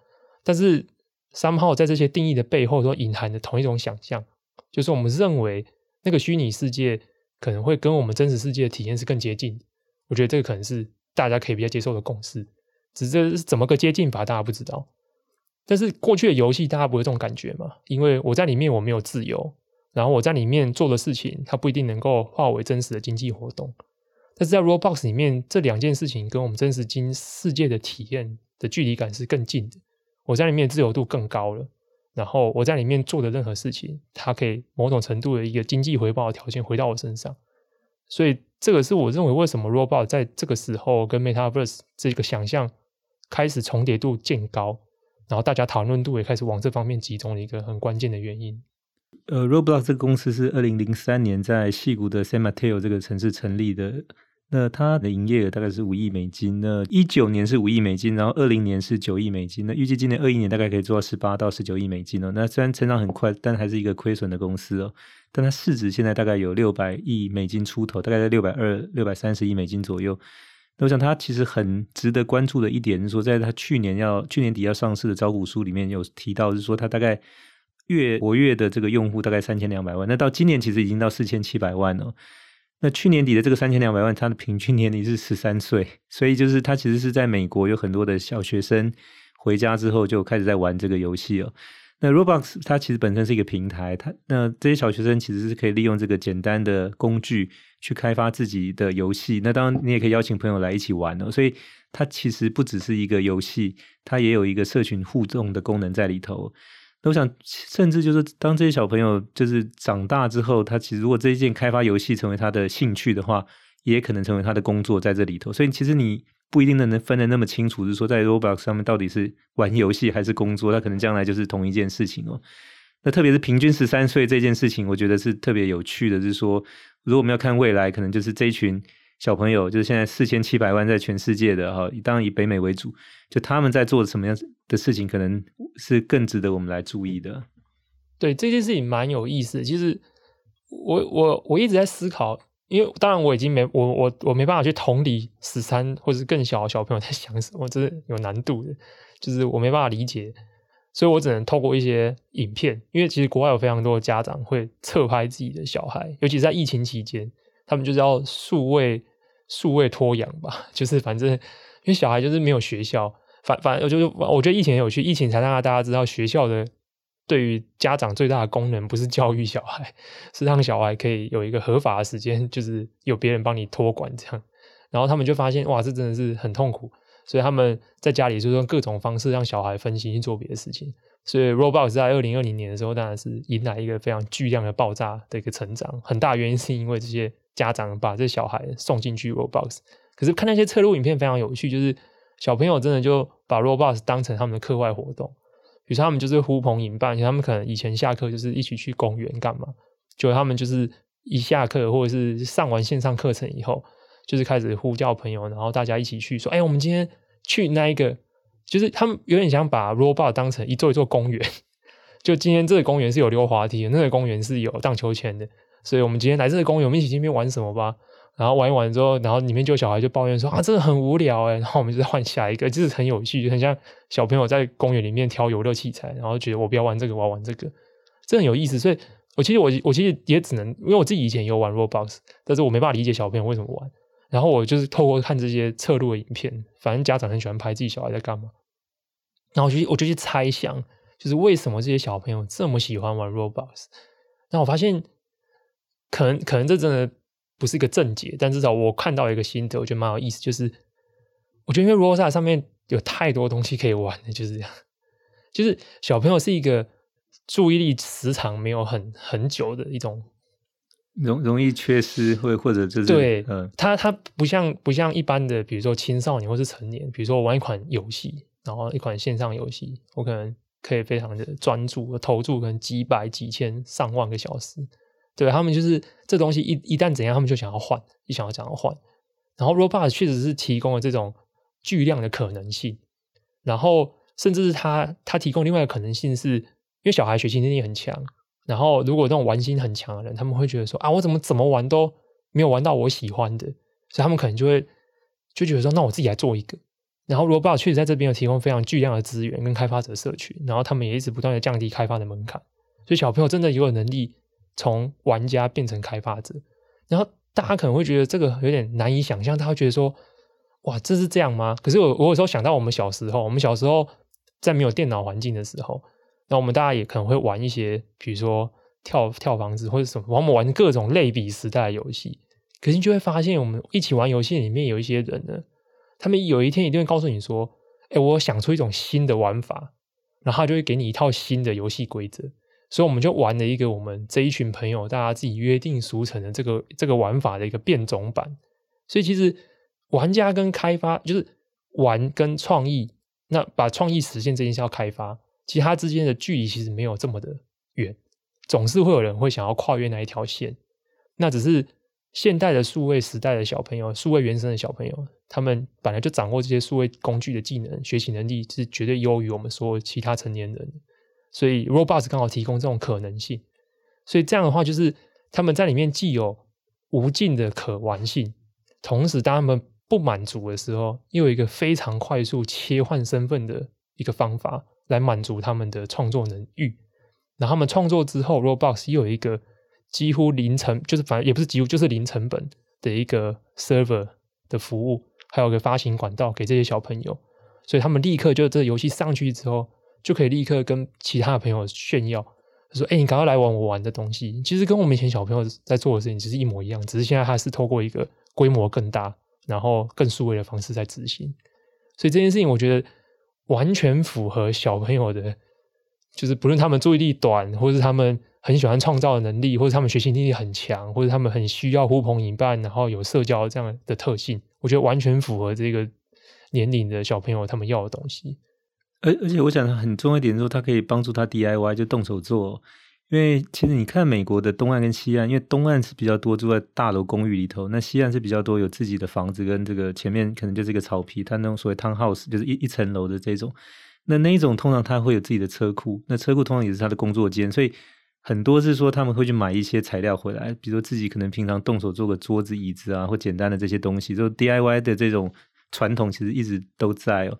但是。Somehow 在这些定义的背后都隐含着同一种想象，就是我们认为那个虚拟世界可能会跟我们真实世界的体验是更接近。我觉得这个可能是大家可以比较接受的共识，只是是怎么个接近法，大家不知道。但是过去的游戏大家不会这种感觉嘛？因为我在里面我没有自由，然后我在里面做的事情它不一定能够化为真实的经济活动。但是在 Roblox 里面，这两件事情跟我们真实经世界的体验的距离感是更近的。我在里面自由度更高了，然后我在里面做的任何事情，它可以某种程度的一个经济回报的条件回到我身上，所以这个是我认为为什么 Roblox 在这个时候跟 Metaverse 这个想象开始重叠度渐高，然后大家讨论度也开始往这方面集中的一个很关键的原因。呃，Roblox 这个公司是二零零三年在西谷的 San Mateo 这个城市成立的。那它的营业额大概是五亿美金。那一九年是五亿美金，然后二零年是九亿美金。那预计今年二一年大概可以做到十八到十九亿美金哦。那虽然成长很快，但还是一个亏损的公司哦。但它市值现在大概有六百亿美金出头，大概在六百二、六百三十亿美金左右。那我想它其实很值得关注的一点是说，在它去年要去年底要上市的招股书里面有提到，是说它大概月活跃的这个用户大概三千两百万。那到今年其实已经到四千七百万了。那去年底的这个三千两百万，它的平均年龄是十三岁，所以就是它其实是在美国有很多的小学生回家之后就开始在玩这个游戏了。那 Roblox 它其实本身是一个平台，它那这些小学生其实是可以利用这个简单的工具去开发自己的游戏。那当然你也可以邀请朋友来一起玩哦，所以它其实不只是一个游戏，它也有一个社群互动的功能在里头。那我想，甚至就是当这些小朋友就是长大之后，他其实如果这一件开发游戏成为他的兴趣的话，也可能成为他的工作在这里头。所以其实你不一定能分得那么清楚，是说在 Roblox 上面到底是玩游戏还是工作，他可能将来就是同一件事情哦。那特别是平均十三岁这件事情，我觉得是特别有趣的，是说如果我们要看未来，可能就是这一群。小朋友就是现在四千七百万在全世界的哈，当然以北美为主，就他们在做什么样的事情，可能是更值得我们来注意的。对，这件事情蛮有意思的。其实我我我一直在思考，因为当然我已经没我我我没办法去同理十三或者更小的小朋友在想什么，这是有难度的，就是我没办法理解，所以我只能透过一些影片，因为其实国外有非常多的家长会侧拍自己的小孩，尤其是在疫情期间，他们就是要数位。数位托养吧，就是反正因为小孩就是没有学校，反反正就是我觉得疫情很有趣，疫情才让大家知道学校的对于家长最大的功能不是教育小孩，是让小孩可以有一个合法的时间，就是有别人帮你托管这样。然后他们就发现哇，这真的是很痛苦，所以他们在家里就用各种方式让小孩分心去做别的事情。所以 Roblox 在二零二零年的时候，当然是迎来一个非常巨量的爆炸的一个成长，很大原因是因为这些。家长把这小孩送进去 Roblox，可是看那些侧录影片非常有趣，就是小朋友真的就把 Roblox 当成他们的课外活动，比如说他们就是呼朋引伴，他们可能以前下课就是一起去公园干嘛，就他们就是一下课或者是上完线上课程以后，就是开始呼叫朋友，然后大家一起去说，哎，我们今天去那一个，就是他们有点想把 Roblox 当成一座一座公园，就今天这个公园是有溜滑梯的，那个公园是有荡秋千的。所以我们今天来这个公园，我们一起去那边玩什么吧。然后玩一玩之后，然后里面就有小孩就抱怨说啊，这个很无聊哎。然后我们就再换下一个，就是很有趣，就很像小朋友在公园里面挑游乐器材，然后觉得我不要玩这个，我要玩这个，这很有意思。所以我其实我我其实也只能，因为我自己以前有玩 Roblox，但是我没办法理解小朋友为什么玩。然后我就是透过看这些侧录的影片，反正家长很喜欢拍自己小孩在干嘛，然后我就我就去猜想，就是为什么这些小朋友这么喜欢玩 Roblox。然后我发现。可能可能这真的不是一个正解，但至少我看到一个心得，我觉得蛮有意思。就是我觉得因为 Roblox 上面有太多东西可以玩的，就是这样。就是小朋友是一个注意力时长没有很很久的一种，容容易缺失，或或者就是对，嗯，他他不像不像一般的，比如说青少年或是成年，比如说我玩一款游戏，然后一款线上游戏，我可能可以非常的专注，投注可能几百几千上万个小时。对，他们就是这东西一一旦怎样，他们就想要换，一想要想要换。然后 Roblox 确实是提供了这种巨量的可能性，然后甚至是他他提供另外一个可能性是，因为小孩学习能力很强，然后如果那种玩心很强的人，他们会觉得说啊，我怎么怎么玩都没有玩到我喜欢的，所以他们可能就会就觉得说，那我自己来做一个。然后 Roblox 确实在这边有提供非常巨量的资源跟开发者社群，然后他们也一直不断的降低开发的门槛，所以小朋友真的有能力。从玩家变成开发者，然后大家可能会觉得这个有点难以想象，他会觉得说：“哇，这是这样吗？”可是我我有时候想到我们小时候，我们小时候在没有电脑环境的时候，那我们大家也可能会玩一些，比如说跳跳房子或者什么，我们玩各种类比时代的游戏。可是你就会发现，我们一起玩游戏里面有一些人呢，他们有一天一定会告诉你说：“哎，我想出一种新的玩法。”然后他就会给你一套新的游戏规则。所以我们就玩了一个我们这一群朋友大家自己约定俗成的这个这个玩法的一个变种版。所以其实玩家跟开发就是玩跟创意那把创意实现这件事要开发，其实它之间的距离其实没有这么的远，总是会有人会想要跨越那一条线。那只是现代的数位时代的小朋友，数位原生的小朋友，他们本来就掌握这些数位工具的技能，学习能力是绝对优于我们所有其他成年人。所以 Roblox 刚好提供这种可能性。所以这样的话，就是他们在里面既有无尽的可玩性，同时当他们不满足的时候，又有一个非常快速切换身份的一个方法来满足他们的创作能欲。然后他们创作之后，Roblox 又有一个几乎零成，就是反正也不是几乎，就是零成本的一个 server 的服务，还有个发行管道给这些小朋友，所以他们立刻就这个游戏上去之后，就可以立刻跟其他的朋友炫耀。说：“哎、你赶快来玩我玩的东西。其实跟我们以前小朋友在做的事情其实一模一样，只是现在他是透过一个规模更大，然后更数位的方式在执行。所以这件事情，我觉得完全符合小朋友的，就是不论他们注意力短，或是他们很喜欢创造的能力，或者他们学习能力很强，或者他们很需要呼朋引伴，然后有社交这样的特性，我觉得完全符合这个年龄的小朋友他们要的东西。”而而且我想很重要一点是说，它可以帮助他 DIY 就动手做，因为其实你看美国的东岸跟西岸，因为东岸是比较多住在大楼公寓里头，那西岸是比较多有自己的房子跟这个前面可能就是一个草皮，它那种所谓 townhouse 就是一一层楼的这种，那那一种通常他会有自己的车库，那车库通常也是他的工作间，所以很多是说他们会去买一些材料回来，比如说自己可能平常动手做个桌子椅子啊，或简单的这些东西，就 DIY 的这种传统其实一直都在哦。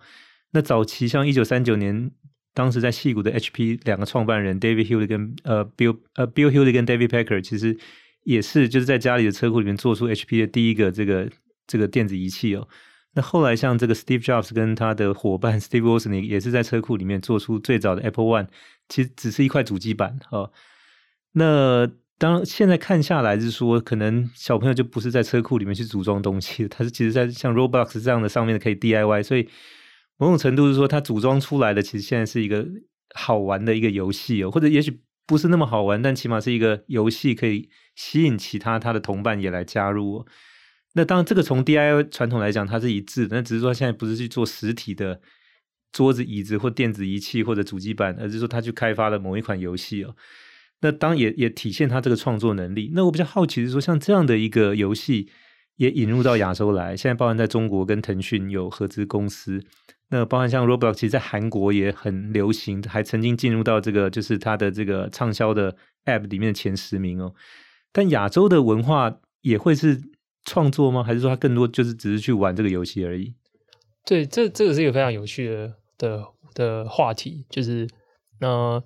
那早期像一九三九年，当时在戏谷的 HP 两个创办人 David Hewitt 跟呃 Bill 呃 Bill Hewitt 跟 David Packard 其实也是就是在家里的车库里面做出 HP 的第一个这个这个电子仪器哦。那后来像这个 Steve Jobs 跟他的伙伴 Steve Wozniak 也是在车库里面做出最早的 Apple One，其实只是一块主机板哦。那当现在看下来是说，可能小朋友就不是在车库里面去组装东西，他是其实在像 Roblox 这样的上面可以 DIY，所以。某种程度是说，它组装出来的其实现在是一个好玩的一个游戏哦，或者也许不是那么好玩，但起码是一个游戏，可以吸引其他他的同伴也来加入哦。那当然，这个从 DIY 传统来讲，它是一致的，那只是说现在不是去做实体的桌子、椅子或电子仪器或者主机板，而是说他去开发了某一款游戏哦。那当然也也体现他这个创作能力。那我比较好奇是说，像这样的一个游戏也引入到亚洲来，现在包含在中国跟腾讯有合资公司。那包含像 Roblox，其实在韩国也很流行，还曾经进入到这个就是它的这个畅销的 App 里面的前十名哦。但亚洲的文化也会是创作吗？还是说它更多就是只是去玩这个游戏而已？对，这这个是一个非常有趣的的的话题，就是那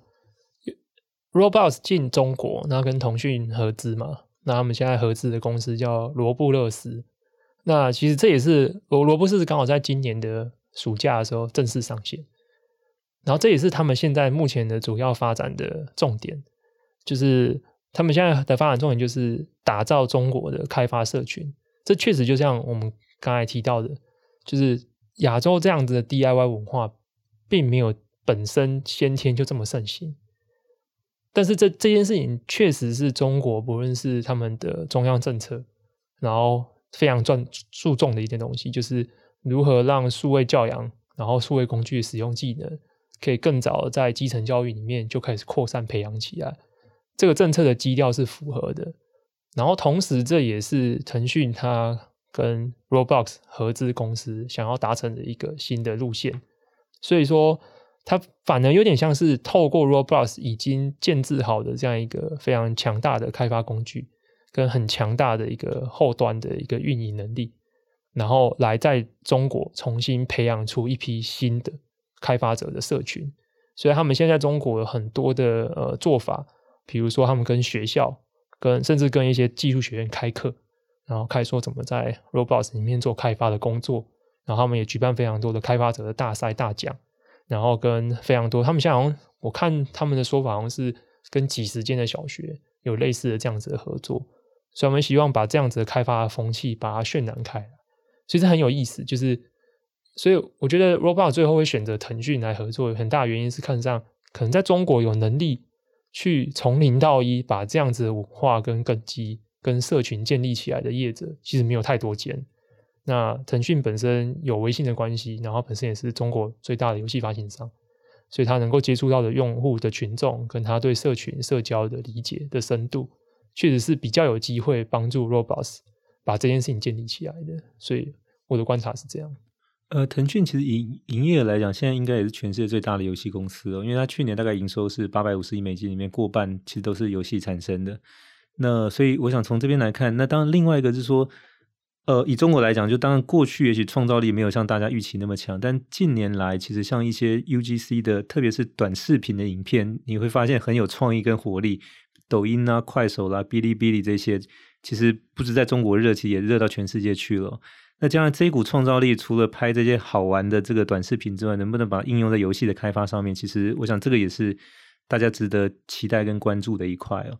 Roblox 进中国，那跟腾讯合资嘛，那他们现在合资的公司叫罗布勒斯。那其实这也是罗罗布乐斯刚好在今年的。暑假的时候正式上线，然后这也是他们现在目前的主要发展的重点，就是他们现在的发展重点就是打造中国的开发社群。这确实就像我们刚才提到的，就是亚洲这样子的 DIY 文化，并没有本身先天就这么盛行。但是这这件事情确实是中国不论是他们的中央政策，然后非常重注重的一件东西，就是。如何让数位教养，然后数位工具使用技能，可以更早在基层教育里面就开始扩散培养起来？这个政策的基调是符合的。然后同时，这也是腾讯它跟 Roblox 合资公司想要达成的一个新的路线。所以说，它反而有点像是透过 Roblox 已经建置好的这样一个非常强大的开发工具，跟很强大的一个后端的一个运营能力。然后来在中国重新培养出一批新的开发者的社群，所以他们现在中国有很多的呃做法，比如说他们跟学校、跟甚至跟一些技术学院开课，然后开说怎么在 Roblox 里面做开发的工作，然后他们也举办非常多的开发者的大赛大奖，然后跟非常多他们现在好像我看他们的说法好像是跟几十间的小学有类似的这样子的合作，所以我们希望把这样子的开发的风气把它渲染开。其实很有意思，就是，所以我觉得 Roblox 最后会选择腾讯来合作，很大原因是看上可能在中国有能力去从零到一把这样子的文化跟根基跟社群建立起来的业者，其实没有太多间。那腾讯本身有微信的关系，然后本身也是中国最大的游戏发行商，所以他能够接触到的用户的群众，跟他对社群社交的理解的深度，确实是比较有机会帮助 Roblox 把这件事情建立起来的。所以我的观察是这样。呃，腾讯其实营营业额来讲，现在应该也是全世界最大的游戏公司哦，因为它去年大概营收是八百五十亿美金，里面过半其实都是游戏产生的。那所以我想从这边来看，那当然另外一个是说，呃，以中国来讲，就当然过去也许创造力没有像大家预期那么强，但近年来其实像一些 UGC 的，特别是短视频的影片，你会发现很有创意跟活力。抖音啊、快手啦、哔哩哔哩这些，其实不止在中国热，其实也热到全世界去了。那将来这一股创造力，除了拍这些好玩的这个短视频之外，能不能把它应用在游戏的开发上面？其实我想这个也是大家值得期待跟关注的一块哦。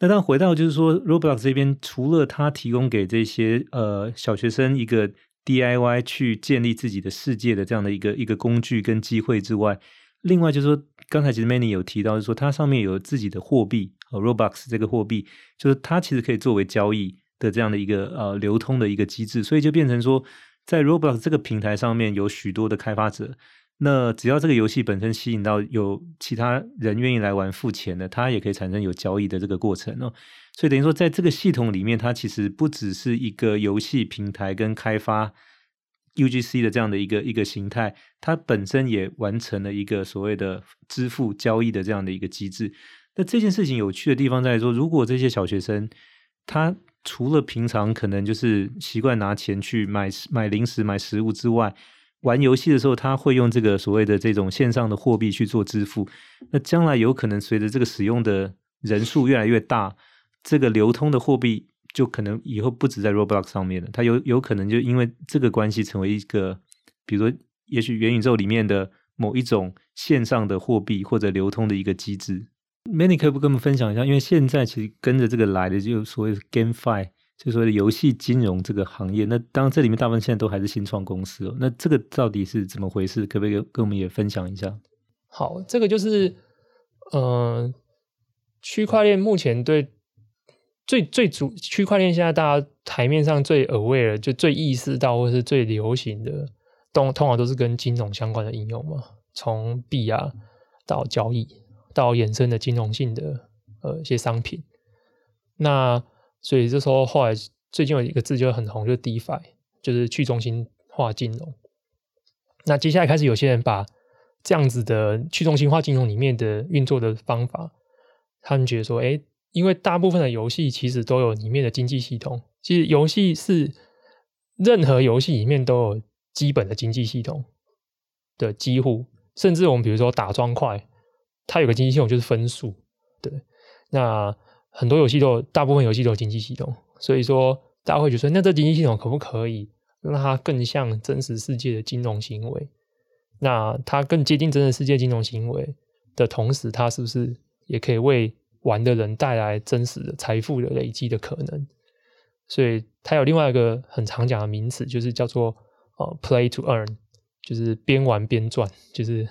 那当回到就是说，Roblox 这边除了它提供给这些呃小学生一个 DIY 去建立自己的世界的这样的一个一个工具跟机会之外，另外就是说，刚才其实 Many 有提到，就是说它上面有自己的货币 Robux 这个货币，就是它其实可以作为交易。的这样的一个呃流通的一个机制，所以就变成说，在 Roblox 这个平台上面有许多的开发者，那只要这个游戏本身吸引到有其他人愿意来玩付钱的，它也可以产生有交易的这个过程哦。所以等于说，在这个系统里面，它其实不只是一个游戏平台跟开发 UGC 的这样的一个一个形态，它本身也完成了一个所谓的支付交易的这样的一个机制。那这件事情有趣的地方在于说，如果这些小学生他除了平常可能就是习惯拿钱去买买零食、买食物之外，玩游戏的时候他会用这个所谓的这种线上的货币去做支付。那将来有可能随着这个使用的人数越来越大，这个流通的货币就可能以后不止在 Roblox 上面了。它有有可能就因为这个关系成为一个，比如说也许元宇宙里面的某一种线上的货币或者流通的一个机制。Manny 可不跟我们分享一下？因为现在其实跟着这个来的，就所谓 GameFi，就所谓的游戏金融这个行业。那当然，这里面大部分现在都还是新创公司哦。那这个到底是怎么回事？可不可以跟我们也分享一下？好，这个就是，嗯、呃，区块链目前对最最主区块链现在大家台面上最 aware 就最意识到或是最流行的，通通常都是跟金融相关的应用嘛，从币啊到交易。到衍生的金融性的呃一些商品，那所以这时候后来最近有一个字就很红，就是 DeFi，就是去中心化金融。那接下来开始有些人把这样子的去中心化金融里面的运作的方法，他们觉得说，哎，因为大部分的游戏其实都有里面的经济系统，其实游戏是任何游戏里面都有基本的经济系统的几乎，甚至我们比如说打砖块。它有个经济系统，就是分数。对，那很多游戏都有，大部分游戏都有经济系统。所以说，大家会觉得说，那这经济系统可不可以让它更像真实世界的金融行为？那它更接近真实世界金融行为的同时，它是不是也可以为玩的人带来真实的财富的累积的可能？所以，它有另外一个很常讲的名词，就是叫做呃，play to earn，就是边玩边赚，就是。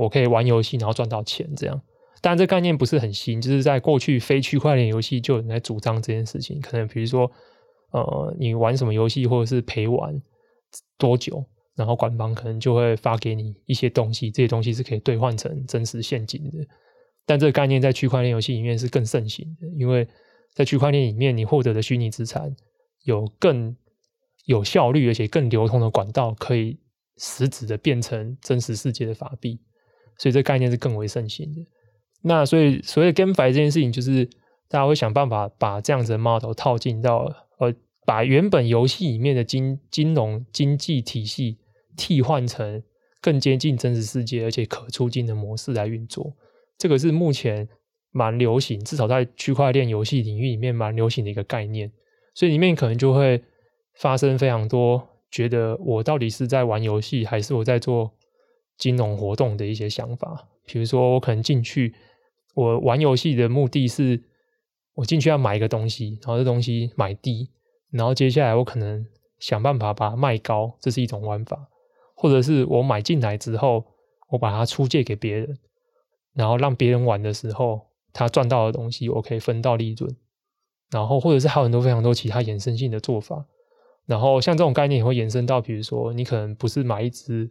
我可以玩游戏，然后赚到钱，这样。当然，这概念不是很新，就是在过去非区块链游戏就有人在主张这件事情。可能比如说，呃，你玩什么游戏，或者是陪玩多久，然后官方可能就会发给你一些东西，这些东西是可以兑换成真实现金的。但这个概念在区块链游戏里面是更盛行的，因为在区块链里面，你获得的虚拟资产有更有效率而且更流通的管道，可以实质的变成真实世界的法币。所以这概念是更为盛行的。那所以所谓 GameFi 这件事情，就是大家会想办法把这样子的 model 套进到呃，把原本游戏里面的金金融经济体系替换成更接近真实世界而且可出金的模式来运作。这个是目前蛮流行，至少在区块链游戏领域里面蛮流行的一个概念。所以里面可能就会发生非常多，觉得我到底是在玩游戏，还是我在做金融活动的一些想法，比如说我可能进去，我玩游戏的目的是，我进去要买一个东西，然后这东西买低，然后接下来我可能想办法把它卖高，这是一种玩法，或者是我买进来之后，我把它出借给别人，然后让别人玩的时候，他赚到的东西我可以分到利润，然后或者是还有很多非常多其他衍生性的做法，然后像这种概念也会延伸到，比如说你可能不是买一只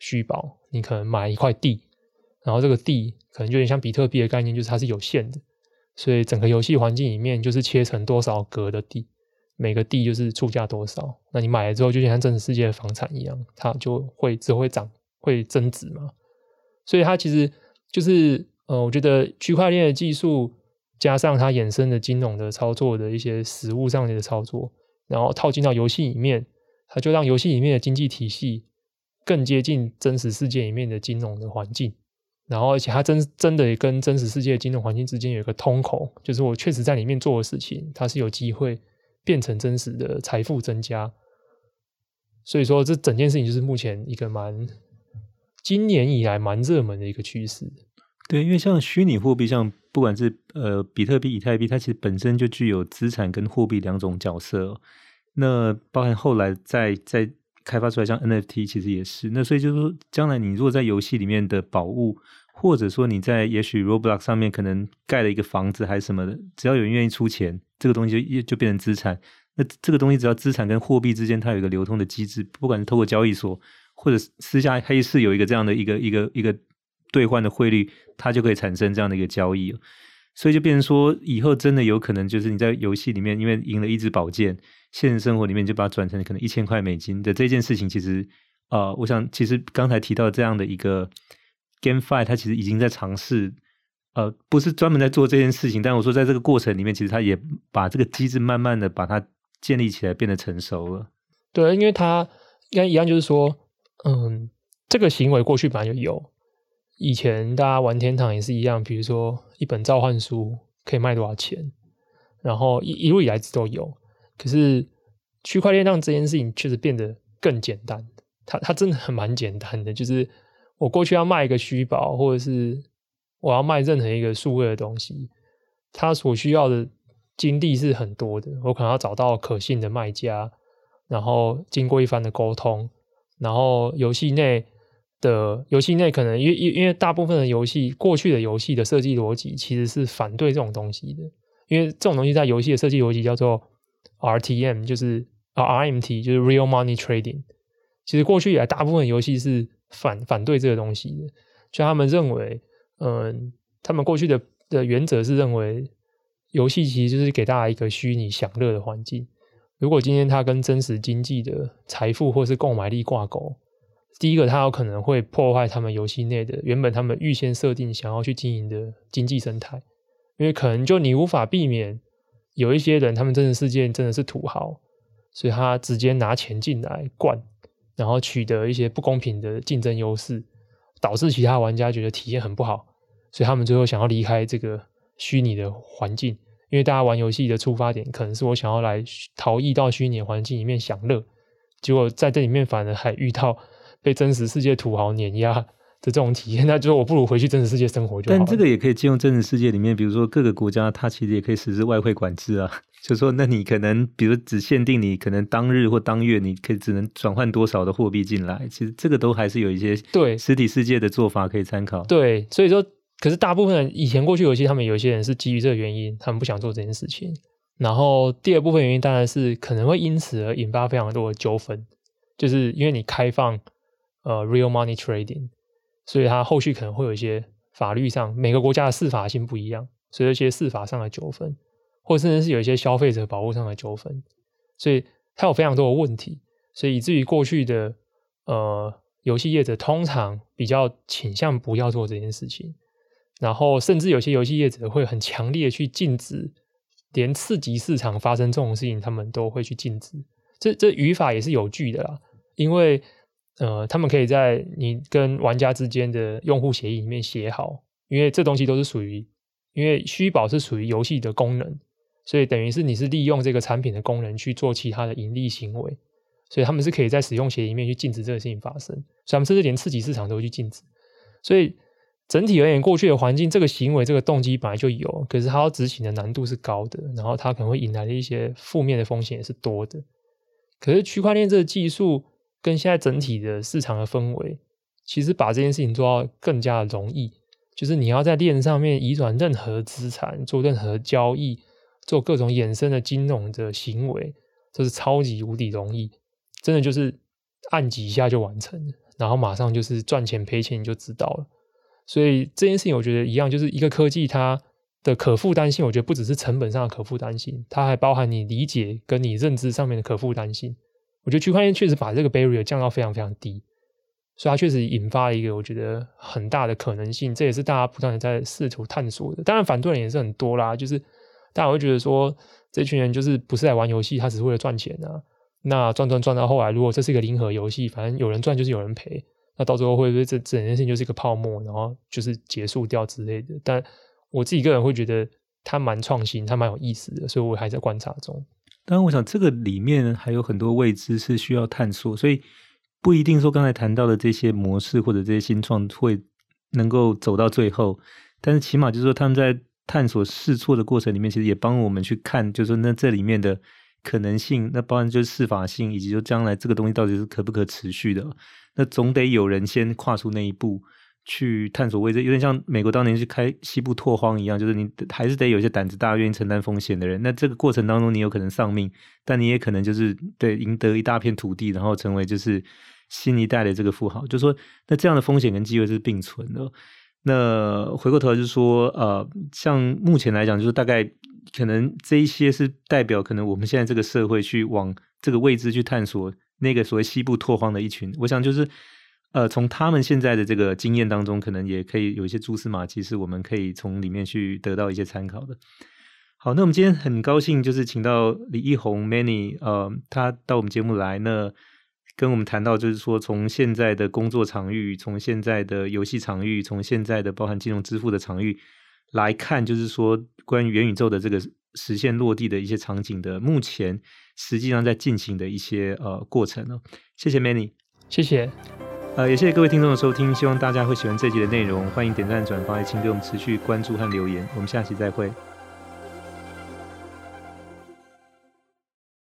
虚宝，你可能买一块地，然后这个地可能就有点像比特币的概念，就是它是有限的，所以整个游戏环境里面就是切成多少格的地，每个地就是出价多少，那你买了之后就像真实世界的房产一样，它就会只会涨会增值嘛，所以它其实就是呃，我觉得区块链的技术加上它衍生的金融的操作的一些实物上面的操作。然后套进到游戏里面，它就让游戏里面的经济体系更接近真实世界里面的金融的环境。然后，而且它真真的也跟真实世界金融环境之间有一个通口，就是我确实在里面做的事情，它是有机会变成真实的财富增加。所以说，这整件事情就是目前一个蛮今年以来蛮热门的一个趋势。对，因为像虚拟货币，像不管是呃比特币、以太币，它其实本身就具有资产跟货币两种角色。那包含后来在在开发出来，像 NFT，其实也是。那所以就是说，将来你如果在游戏里面的宝物，或者说你在也许 Roblox 上面可能盖了一个房子还是什么的，只要有人愿意出钱，这个东西就就变成资产。那这个东西只要资产跟货币之间它有一个流通的机制，不管是透过交易所或者私下黑市有一个这样的一个一个一个。兑换的汇率，它就可以产生这样的一个交易，所以就变成说，以后真的有可能就是你在游戏里面，因为赢了一支宝剑，现实生活里面就把它转成可能一千块美金的这件事情，其实，呃，我想其实刚才提到这样的一个 GameFi，它其实已经在尝试，呃，不是专门在做这件事情，但我说在这个过程里面，其实它也把这个机制慢慢的把它建立起来，变得成熟了。对，因为它应该一样，就是说，嗯，这个行为过去本来就有。以前大家玩天堂也是一样，比如说一本召唤书可以卖多少钱，然后一一路以来都有。可是区块链让这件事情确实变得更简单，它它真的很蛮简单的。就是我过去要卖一个虚宝，或者是我要卖任何一个数位的东西，它所需要的精力是很多的。我可能要找到可信的卖家，然后经过一番的沟通，然后游戏内。的游戏内可能因因因为大部分的游戏过去的游戏的设计逻辑其实是反对这种东西的，因为这种东西在游戏的设计逻辑叫做 RTM，就是啊 RMT，就是 Real Money Trading。其实过去以来大部分游戏是反反对这个东西的，就他们认为，嗯，他们过去的的原则是认为游戏其实就是给大家一个虚拟享乐的环境。如果今天它跟真实经济的财富或是购买力挂钩。第一个，它有可能会破坏他们游戏内的原本他们预先设定想要去经营的经济生态，因为可能就你无法避免有一些人，他们真实世界真的是土豪，所以他直接拿钱进来灌，然后取得一些不公平的竞争优势，导致其他玩家觉得体验很不好，所以他们最后想要离开这个虚拟的环境，因为大家玩游戏的出发点可能是我想要来逃逸到虚拟环境里面享乐，结果在这里面反而还遇到。被真实世界土豪碾压这种体验，那就是我不如回去真实世界生活就好。但这个也可以借用真实世界里面，比如说各个国家，它其实也可以实施外汇管制啊。就是说，那你可能，比如只限定你可能当日或当月，你可以只能转换多少的货币进来。其实这个都还是有一些对实体世界的做法可以参考。对，所以说，可是大部分人以前过去游戏，他们有些人是基于这个原因，他们不想做这件事情。然后第二部分原因当然是可能会因此而引发非常多的纠纷，就是因为你开放。呃，real money trading，所以它后续可能会有一些法律上每个国家的司法性不一样，所以一些司法上的纠纷，或甚至是有一些消费者保护上的纠纷，所以它有非常多的问题，所以以至于过去的呃游戏业者通常比较倾向不要做这件事情，然后甚至有些游戏业者会很强烈去禁止，连次级市场发生这种事情，他们都会去禁止，这这语法也是有据的啦，因为。呃，他们可以在你跟玩家之间的用户协议里面写好，因为这东西都是属于，因为虚宝是属于游戏的功能，所以等于是你是利用这个产品的功能去做其他的盈利行为，所以他们是可以在使用协议里面去禁止这个事情发生，所以他们甚至连刺激市场都会去禁止。所以整体而言，过去的环境这个行为这个动机本来就有，可是它要执行的难度是高的，然后它可能会引来的一些负面的风险也是多的。可是区块链这个技术。跟现在整体的市场的氛围，其实把这件事情做到更加的容易，就是你要在链上面移转任何资产，做任何交易，做各种衍生的金融的行为，这是超级无敌容易，真的就是按几下就完成，然后马上就是赚钱赔钱你就知道了。所以这件事情我觉得一样，就是一个科技它的可负担性，我觉得不只是成本上的可负担性，它还包含你理解跟你认知上面的可负担性。我觉得区块链确实把这个 barrier 降到非常非常低，所以它确实引发了一个我觉得很大的可能性，这也是大家不断的在试图探索的。当然反对人也是很多啦，就是大家会觉得说这群人就是不是来玩游戏，他只是为了赚钱啊。那赚赚赚到后来，如果这是一个零和游戏，反正有人赚就是有人赔，那到最后会不会这整件事情就是一个泡沫，然后就是结束掉之类的？但我自己个人会觉得它蛮创新，它蛮有意思的，所以我还在观察中。当然，我想这个里面还有很多未知是需要探索，所以不一定说刚才谈到的这些模式或者这些新创会能够走到最后。但是起码就是说他们在探索试错的过程里面，其实也帮我们去看，就是说那这里面的可能性，那包含就是适法性，以及说将来这个东西到底是可不可持续的。那总得有人先跨出那一步。去探索未知，有点像美国当年去开西部拓荒一样，就是你还是得有一些胆子大、愿意承担风险的人。那这个过程当中，你有可能丧命，但你也可能就是对赢得一大片土地，然后成为就是新一代的这个富豪。就说，那这样的风险跟机会是并存的。那回过头来就说，呃，像目前来讲，就是大概可能这一些是代表可能我们现在这个社会去往这个未知去探索那个所谓西部拓荒的一群。我想就是。呃，从他们现在的这个经验当中，可能也可以有一些蛛丝马迹，是我们可以从里面去得到一些参考的。好，那我们今天很高兴，就是请到李义宏 Many，呃，他到我们节目来，那跟我们谈到，就是说从现在的工作场域，从现在的游戏场域，从现在的包含金融支付的场域来看，就是说关于元宇宙的这个实现落地的一些场景的，目前实际上在进行的一些呃过程呢。谢谢 Many，谢谢。呃，也谢谢各位听众的收听，希望大家会喜欢这集的内容。欢迎点赞、转发，也请给我们持续关注和留言。我们下期再会。